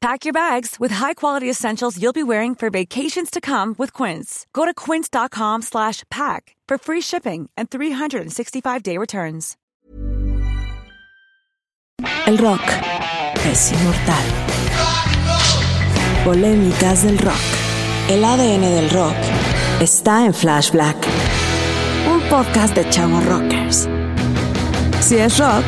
Pack your bags with high-quality essentials you'll be wearing for vacations to come with Quince. Go to quince.com slash pack for free shipping and 365-day returns. El rock es inmortal. Polémicas del rock. El ADN del rock está en Flash Black, un podcast de chavos rockers. Si es rock,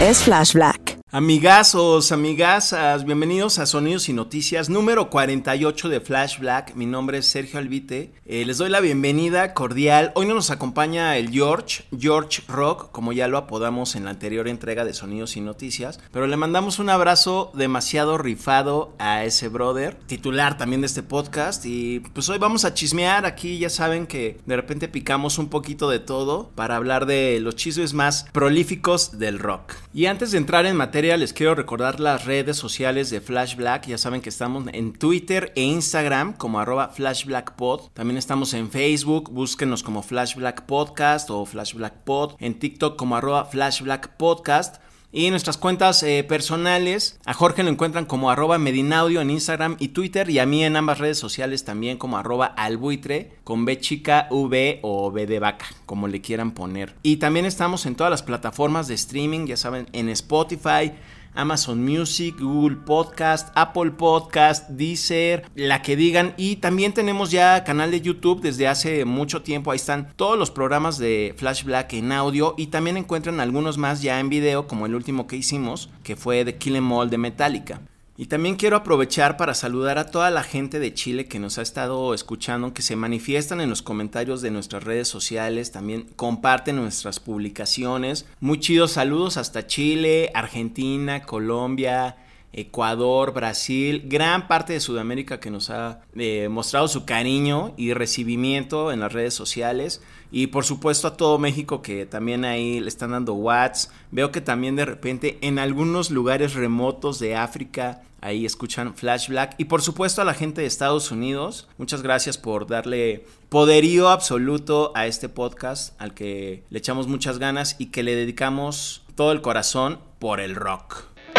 es Flash Black. Amigazos, amigasas, bienvenidos a Sonidos y Noticias número 48 de Flash Black. Mi nombre es Sergio Albite. Eh, les doy la bienvenida cordial. Hoy no nos acompaña el George, George Rock, como ya lo apodamos en la anterior entrega de Sonidos y Noticias. Pero le mandamos un abrazo demasiado rifado a ese brother, titular también de este podcast. Y pues hoy vamos a chismear. Aquí ya saben que de repente picamos un poquito de todo para hablar de los chismes más prolíficos del rock. Y antes de entrar en materia, les quiero recordar las redes sociales de Flash Black. Ya saben que estamos en Twitter e Instagram como arroba Flash Black Pod. También estamos en Facebook, búsquenos como Flash Black Podcast o Flash Black Pod. En TikTok como arroba Flash Black Podcast. Y nuestras cuentas eh, personales, a Jorge lo encuentran como arroba Medinaudio en Instagram y Twitter y a mí en ambas redes sociales también como arroba albuitre con B chica V o B de vaca, como le quieran poner. Y también estamos en todas las plataformas de streaming, ya saben, en Spotify, Amazon Music, Google Podcast, Apple Podcast, Deezer, la que digan. Y también tenemos ya canal de YouTube desde hace mucho tiempo. Ahí están todos los programas de Flash Black en audio y también encuentran algunos más ya en video, como el último que hicimos, que fue de Kill Em All de Metallica. Y también quiero aprovechar para saludar a toda la gente de Chile que nos ha estado escuchando, que se manifiestan en los comentarios de nuestras redes sociales, también comparten nuestras publicaciones. Muy chidos saludos hasta Chile, Argentina, Colombia, Ecuador, Brasil, gran parte de Sudamérica que nos ha eh, mostrado su cariño y recibimiento en las redes sociales. Y por supuesto a todo México que también ahí le están dando watts. Veo que también de repente en algunos lugares remotos de África ahí escuchan Flash Black. Y por supuesto a la gente de Estados Unidos. Muchas gracias por darle poderío absoluto a este podcast al que le echamos muchas ganas y que le dedicamos todo el corazón por el rock.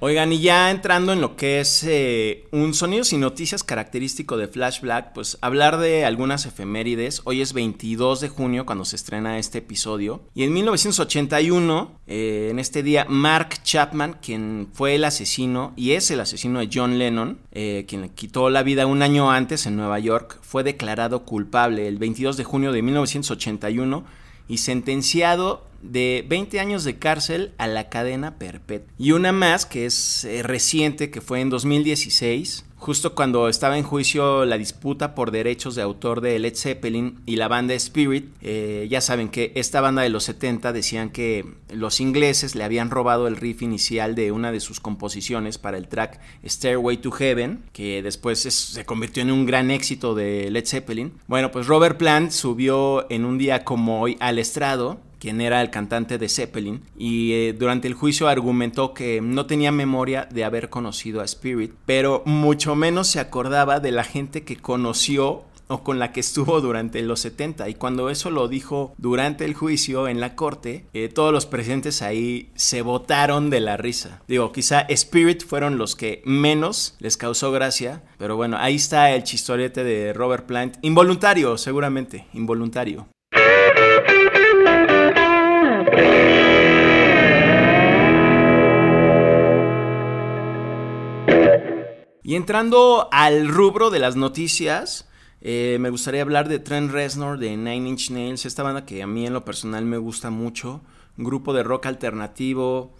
Oigan, y ya entrando en lo que es eh, un sonido sin noticias característico de Flash Black, pues hablar de algunas efemérides. Hoy es 22 de junio cuando se estrena este episodio. Y en 1981, eh, en este día, Mark Chapman, quien fue el asesino y es el asesino de John Lennon, eh, quien le quitó la vida un año antes en Nueva York, fue declarado culpable el 22 de junio de 1981 y sentenciado de 20 años de cárcel a la cadena perpetua. Y una más que es eh, reciente, que fue en 2016, justo cuando estaba en juicio la disputa por derechos de autor de Led Zeppelin y la banda Spirit. Eh, ya saben que esta banda de los 70 decían que los ingleses le habían robado el riff inicial de una de sus composiciones para el track Stairway to Heaven, que después se convirtió en un gran éxito de Led Zeppelin. Bueno, pues Robert Plant subió en un día como hoy al estrado quien era el cantante de Zeppelin, y eh, durante el juicio argumentó que no tenía memoria de haber conocido a Spirit, pero mucho menos se acordaba de la gente que conoció o con la que estuvo durante los 70. Y cuando eso lo dijo durante el juicio en la corte, eh, todos los presentes ahí se botaron de la risa. Digo, quizá Spirit fueron los que menos les causó gracia, pero bueno, ahí está el chistorete de Robert Plant. Involuntario, seguramente, involuntario. Y entrando al rubro de las noticias, eh, me gustaría hablar de Trent Reznor de Nine Inch Nails, esta banda que a mí en lo personal me gusta mucho, grupo de rock alternativo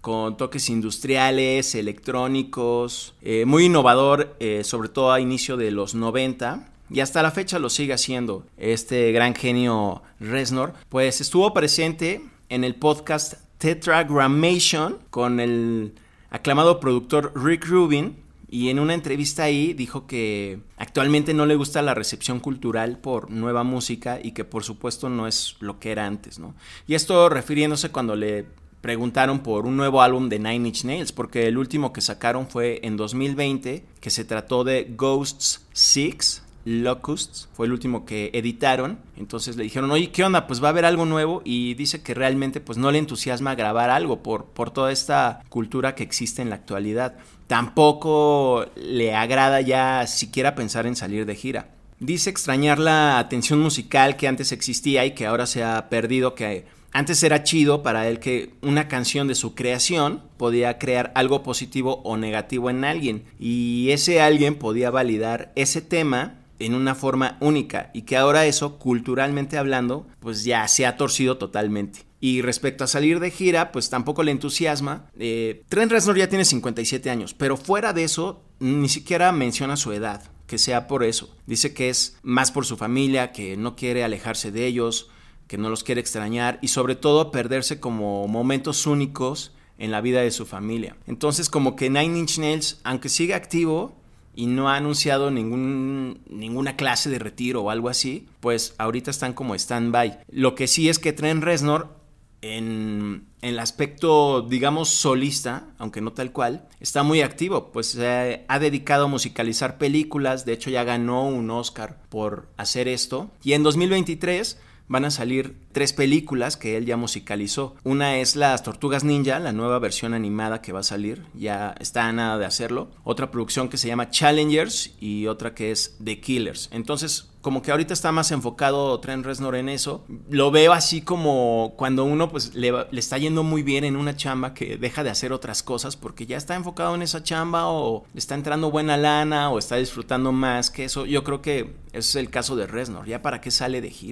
con toques industriales, electrónicos, eh, muy innovador, eh, sobre todo a inicio de los 90. Y hasta la fecha lo sigue haciendo este gran genio Reznor. Pues estuvo presente en el podcast Tetragrammation con el aclamado productor Rick Rubin. Y en una entrevista ahí dijo que actualmente no le gusta la recepción cultural por nueva música y que por supuesto no es lo que era antes, ¿no? Y esto refiriéndose cuando le preguntaron por un nuevo álbum de Nine Inch Nails, porque el último que sacaron fue en 2020, que se trató de Ghosts 6, Locusts, fue el último que editaron. Entonces le dijeron, oye, ¿qué onda? Pues va a haber algo nuevo y dice que realmente pues no le entusiasma grabar algo por, por toda esta cultura que existe en la actualidad. Tampoco le agrada ya siquiera pensar en salir de gira. Dice extrañar la atención musical que antes existía y que ahora se ha perdido, que antes era chido para él que una canción de su creación podía crear algo positivo o negativo en alguien y ese alguien podía validar ese tema en una forma única y que ahora eso, culturalmente hablando, pues ya se ha torcido totalmente. Y respecto a salir de gira, pues tampoco le entusiasma. Eh, Trent Reznor ya tiene 57 años, pero fuera de eso, ni siquiera menciona su edad, que sea por eso. Dice que es más por su familia, que no quiere alejarse de ellos, que no los quiere extrañar y sobre todo perderse como momentos únicos en la vida de su familia. Entonces como que Nine Inch Nails, aunque sigue activo, y no ha anunciado ningún, ninguna clase de retiro o algo así, pues ahorita están como stand-by. Lo que sí es que Trent Reznor, en, el aspecto, digamos, solista, aunque no tal cual, está muy activo, pues se ha dedicado a musicalizar películas, de hecho ya ganó un Oscar por hacer esto, y en 2023 van a salir tres películas que él ya musicalizó. Una es Las Tortugas Ninja, la nueva versión animada que va a salir, ya está a nada de hacerlo. Otra producción que se llama Challengers y otra que es The Killers. Entonces, como que ahorita está más enfocado Trent Reznor en eso. Lo veo así como cuando uno pues le, está yendo muy bien en una chamba que deja de hacer otras cosas porque ya está enfocado en esa chamba o le está entrando buena lana o está disfrutando más que eso. Yo creo que es el caso de Reznor. Ya para qué sale de gira.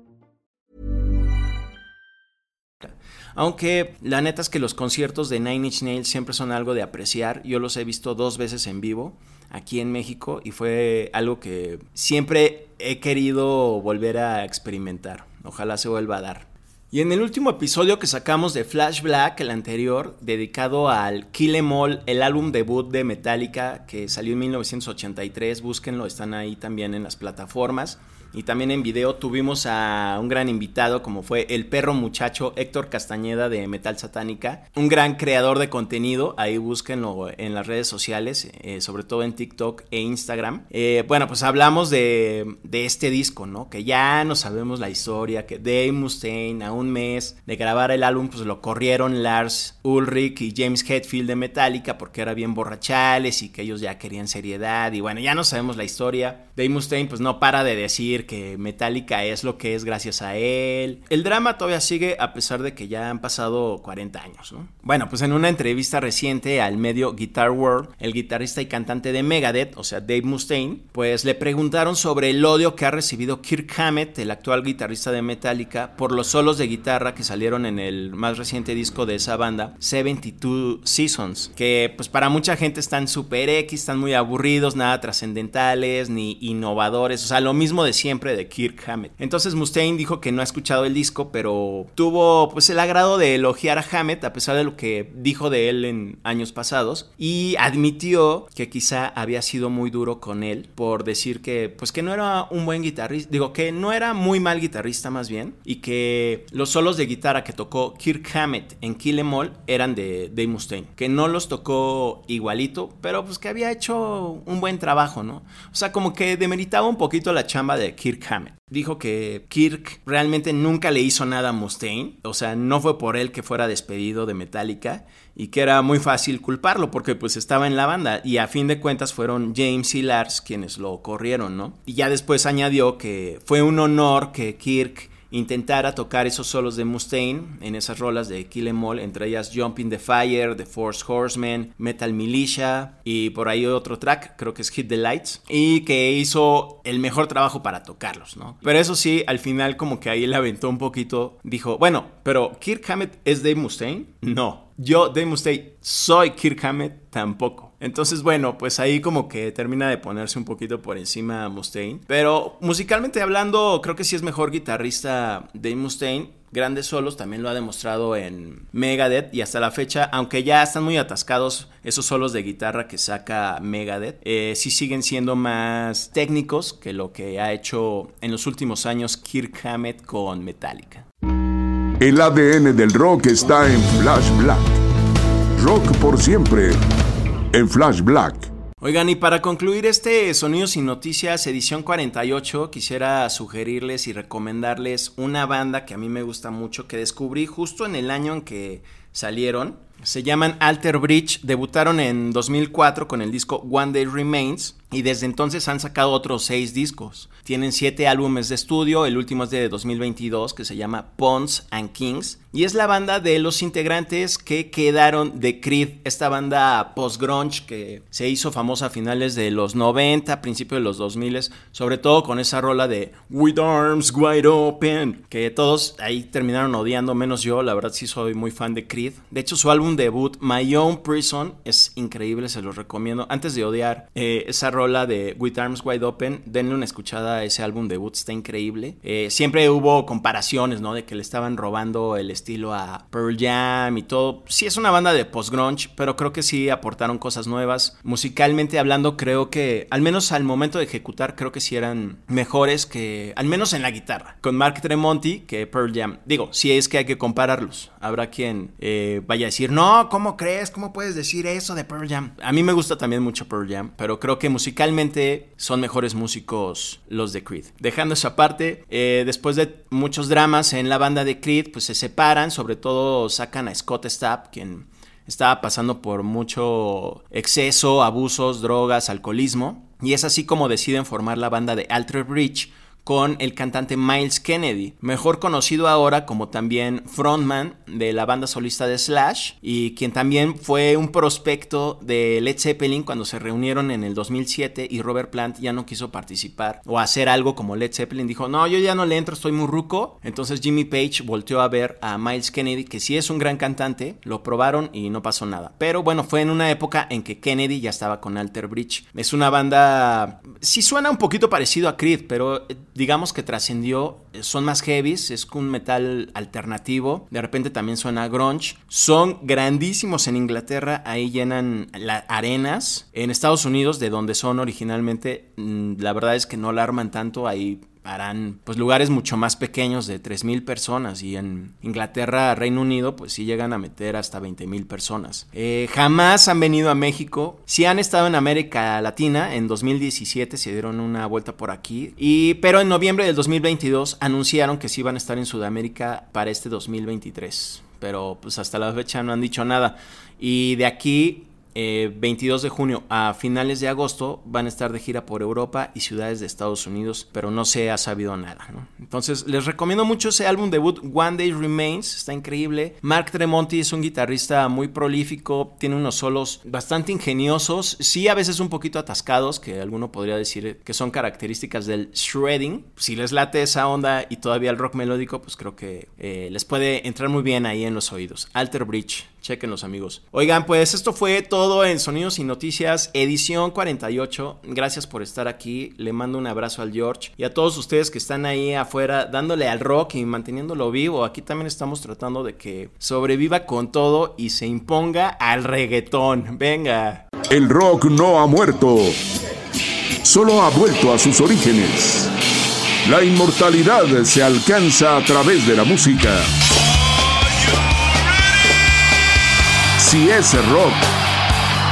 Aunque la neta es que los conciertos de Nine Inch Nails siempre son algo de apreciar. Yo los he visto dos veces en vivo aquí en México y fue algo que siempre he querido volver a experimentar. Ojalá se vuelva a dar. Y en el último episodio que sacamos de Flash Black, el anterior, dedicado al Kill Em All, el álbum debut de Metallica que salió en 1983, búsquenlo, están ahí también en las plataformas. y también en video tuvimos a un gran invitado como fue el perro muchacho Héctor Castañeda de Metal Satánica, un gran creador de contenido, ahí búsquenlo en las redes sociales, eh, sobre todo en TikTok e Instagram. Eh, bueno, pues hablamos de, de, este disco, ¿no? Que ya no sabemos la historia, que Dave Mustaine a un mes de grabar el álbum pues lo corrieron Lars Ulrich y James Hetfield de Metallica porque era bien borrachales y que ellos ya querían seriedad y bueno, ya no sabemos la historia. Dave Mustaine pues no para de decir que Metallica es lo que es gracias a él. El drama todavía sigue a pesar de que ya han pasado 40 años, ¿no? Bueno, pues en una entrevista reciente al medio Guitar World, el guitarrista y cantante de Megadeth, o sea, Dave Mustaine, pues le preguntaron sobre el odio que ha recibido Kirk Hammett, el actual guitarrista de Metallica, por los solos de guitarra que salieron en el más reciente disco de esa banda, 72 Seasons, que pues para mucha gente están super X, están muy aburridos, nada trascendentales ni innovadores, o sea, lo mismo de siempre de Kirk Hammett. Entonces Mustaine dijo que no ha escuchado el disco, pero tuvo pues el agrado de elogiar a Hammett a pesar de lo que dijo de él en años pasados y admitió que quizá había sido muy duro con él por decir que pues que no era un buen guitarrista, digo que no era muy mal guitarrista más bien y que los solos de guitarra que tocó Kirk Hammett en Kill Em All eran de Dave Mustaine, que no los tocó igualito, pero pues que había hecho un buen trabajo, ¿no? O sea, como que demeritaba un poquito la chamba de Kirk Hammett. Dijo que Kirk realmente nunca le hizo nada a Mustaine, o sea, no fue por él que fuera despedido de Metallica y que era muy fácil culparlo porque pues estaba en la banda y a fin de cuentas fueron James y Lars quienes lo corrieron, ¿no? Y ya después añadió que fue un honor que Kirk intentara tocar esos solos de Mustaine en esas rolas de Kill Em All, entre ellas Jumping the Fire, The Force Horsemen, Metal Militia y por ahí otro track, creo que es Hit the Lights, y que hizo el mejor trabajo para tocarlos, ¿no? Pero eso sí, al final como que ahí le aventó un poquito, dijo, bueno, pero Kirk Hammett es Dave Mustaine? No, yo Dave Mustaine soy Kirk Hammett tampoco. Entonces, bueno, pues ahí como que termina de ponerse un poquito por encima Mustaine. Pero musicalmente hablando, creo que sí es mejor guitarrista Dave Mustaine. Grandes solos, también lo ha demostrado en Megadeth y hasta la fecha, aunque ya están muy atascados esos solos de guitarra que saca Megadeth, eh, sí siguen siendo más técnicos que lo que ha hecho en los últimos años Kirk Hammett con Metallica. El ADN del rock está en Flash Black. Rock por siempre en Flash Black. Oigan, y para concluir este Sonidos y Noticias edición 48, quisiera sugerirles y recomendarles una banda que a mí me gusta mucho, que descubrí justo en el año en que salieron. Se llaman Alter Bridge, debutaron en 2004 con el disco One Day Remains y desde entonces han sacado otros seis discos. Tienen siete álbumes de estudio, el último es de 2022 que se llama Pawns and Kings y es la banda de los integrantes que quedaron de Creed, esta banda post-grunge que se hizo famosa a finales de los 90, principios de los 2000, sobre todo con esa rola de With Arms Wide Open, que todos ahí terminaron odiando, menos yo, la verdad sí soy muy fan de Creed. De hecho su álbum debut, My Own Prison, es increíble, se los recomiendo. Antes de odiar eh, esa rola de With Arms Wide Open, denle una escuchada a ese álbum debut, está increíble. Eh, siempre hubo comparaciones, ¿no? De que le estaban robando el estilo a Pearl Jam y todo. Sí es una banda de post-grunge, pero creo que sí aportaron cosas nuevas. Musicalmente hablando, creo que, al menos al momento de ejecutar, creo que sí eran mejores que, al menos en la guitarra, con Mark Tremonti que Pearl Jam. Digo, si es que hay que compararlos. Habrá quien eh, vaya a decir, no, ¿cómo crees? ¿Cómo puedes decir eso de Pearl Jam? A mí me gusta también mucho Pearl Jam, pero creo que musicalmente musicalmente son mejores músicos los de Creed. Dejando esa parte, eh, después de muchos dramas en la banda de Creed, pues se separan, sobre todo sacan a Scott Stapp, quien estaba pasando por mucho exceso, abusos, drogas, alcoholismo. Y es así como deciden formar la banda de Alter Bridge con el cantante Miles Kennedy, mejor conocido ahora como también frontman de la banda solista de Slash y quien también fue un prospecto de Led Zeppelin cuando se reunieron en el 2007 y Robert Plant ya no quiso participar o hacer algo como Led Zeppelin, dijo, no, yo ya no le entro, estoy muy ruco, entonces Jimmy Page volteó a ver a Miles Kennedy, que sí es un gran cantante, lo probaron y no pasó nada, pero bueno, fue en una época en que Kennedy ya estaba con Alter Bridge, es una banda, sí suena un poquito parecido a Creed, pero eh, digamos que trascendió, eh, son más heavies, es un metal alternativo, de repente también suena grunge, son grandísimos en Inglaterra, ahí llenan las arenas, en Estados Unidos, de donde son originalmente, mm, la verdad es que no la arman tanto, ahí harán pues lugares mucho más pequeños de 3.000 personas. Y en Inglaterra, Reino Unido, pues sí llegan a meter hasta 20.000 personas. Eh, jamás han venido a México, sí han estado en América Latina, en 2017 se dieron una vuelta por aquí, y, pero en noviembre del 2022 anunciaron que sí iban a estar en Sudamérica para este 2023 pero pues hasta la fecha no han dicho nada. Y de aquí 22 eh, de junio a finales de agosto van a estar de gira por Europa y ciudades de Estados Unidos, pero no se ha sabido nada. Entonces les recomiendo mucho ese álbum debut One Day Remains, está increíble. Mark Tremonti es un guitarrista muy prolífico, tiene unos solos bastante ingeniosos, sí a veces un poquito atascados, que alguno podría decir que son características del shredding. Si les late esa onda y todavía el rock melódico, pues creo que eh, les puede entrar muy bien ahí en los oídos. Alter Bridge los amigos. Oigan, pues esto fue todo en Sonidos y Noticias, edición 48. Gracias por estar aquí. Le mando un abrazo al George y a todos ustedes que están ahí afuera dándole al rock y manteniéndolo vivo. Aquí también estamos tratando de que sobreviva con todo y se imponga al reggaetón. Venga. El rock no ha muerto. Solo ha vuelto a sus orígenes. La inmortalidad se alcanza a través de la música. Si es rock,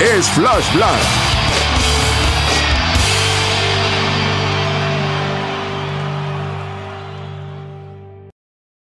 es Flash Black.